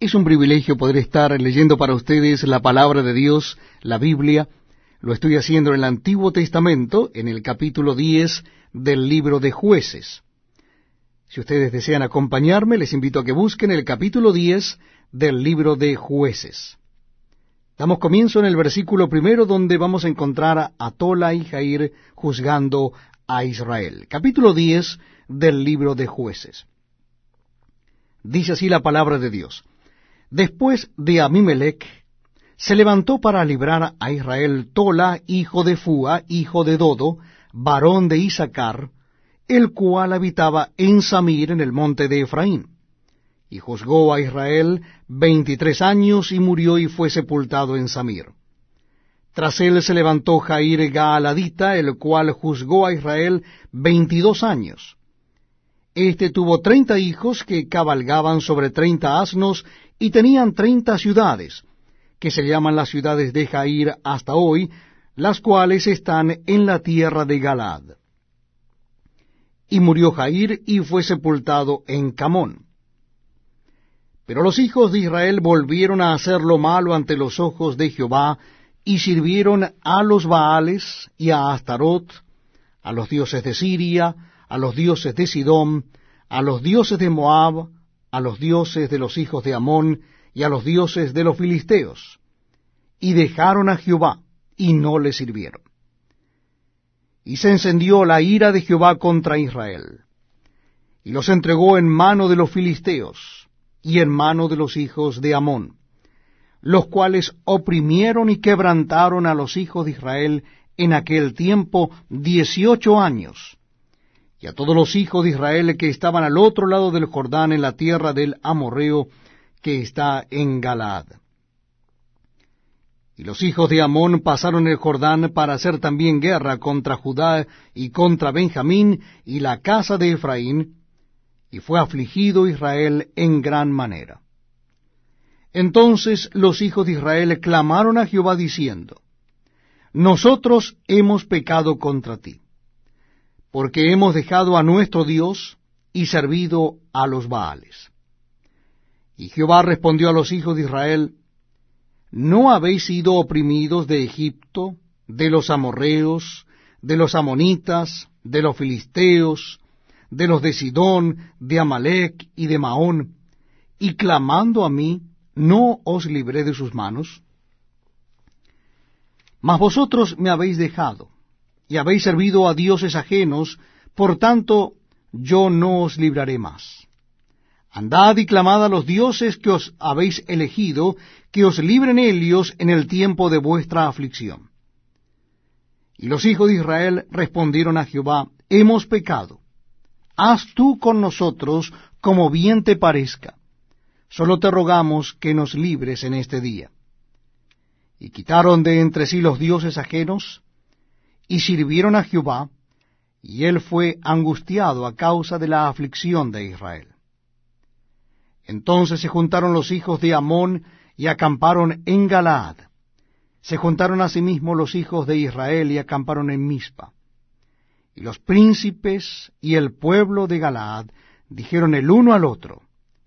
Es un privilegio poder estar leyendo para ustedes la palabra de Dios, la Biblia. Lo estoy haciendo en el Antiguo Testamento, en el capítulo 10 del libro de jueces. Si ustedes desean acompañarme, les invito a que busquen el capítulo 10 del libro de jueces. Damos comienzo en el versículo primero donde vamos a encontrar a Tola y Jair juzgando a Israel. Capítulo 10 del libro de jueces. Dice así la palabra de Dios. Después de Amimelech, se levantó para librar a Israel Tola, hijo de Fua, hijo de Dodo, varón de Isaacar, el cual habitaba en Samir, en el monte de Efraín. Y juzgó a Israel veintitrés años, y murió y fue sepultado en Samir. Tras él se levantó Jair Gaaladita, el cual juzgó a Israel veintidós años. Este tuvo treinta hijos que cabalgaban sobre treinta asnos y tenían treinta ciudades, que se llaman las ciudades de Jair hasta hoy, las cuales están en la tierra de Galad. Y murió Jair y fue sepultado en Camón. Pero los hijos de Israel volvieron a hacer lo malo ante los ojos de Jehová, y sirvieron a los Baales y a Astarot, a los dioses de Siria, a los dioses de Sidón, a los dioses de Moab, a los dioses de los hijos de Amón y a los dioses de los filisteos, y dejaron a Jehová, y no le sirvieron. Y se encendió la ira de Jehová contra Israel, y los entregó en mano de los filisteos, y en mano de los hijos de Amón, los cuales oprimieron y quebrantaron a los hijos de Israel en aquel tiempo dieciocho años, y a todos los hijos de Israel que estaban al otro lado del Jordán en la tierra del Amorreo que está en Galaad. Y los hijos de Amón pasaron el Jordán para hacer también guerra contra Judá y contra Benjamín y la casa de Efraín, y fue afligido Israel en gran manera. Entonces los hijos de Israel clamaron a Jehová diciendo, Nosotros hemos pecado contra ti porque hemos dejado a nuestro Dios y servido a los Baales. Y Jehová respondió a los hijos de Israel, ¿No habéis sido oprimidos de Egipto, de los amorreos, de los amonitas, de los filisteos, de los de Sidón, de Amalec y de Maón, y clamando a mí, no os libré de sus manos? Mas vosotros me habéis dejado, y habéis servido a dioses ajenos, por tanto yo no os libraré más. Andad y clamad a los dioses que os habéis elegido, que os libren ellos en el tiempo de vuestra aflicción. Y los hijos de Israel respondieron a Jehová, Hemos pecado. Haz tú con nosotros como bien te parezca. Solo te rogamos que nos libres en este día. Y quitaron de entre sí los dioses ajenos, y sirvieron a Jehová, y él fue angustiado a causa de la aflicción de Israel. Entonces se juntaron los hijos de Amón y acamparon en Galaad. Se juntaron asimismo los hijos de Israel y acamparon en Mizpa. Y los príncipes y el pueblo de Galaad dijeron el uno al otro,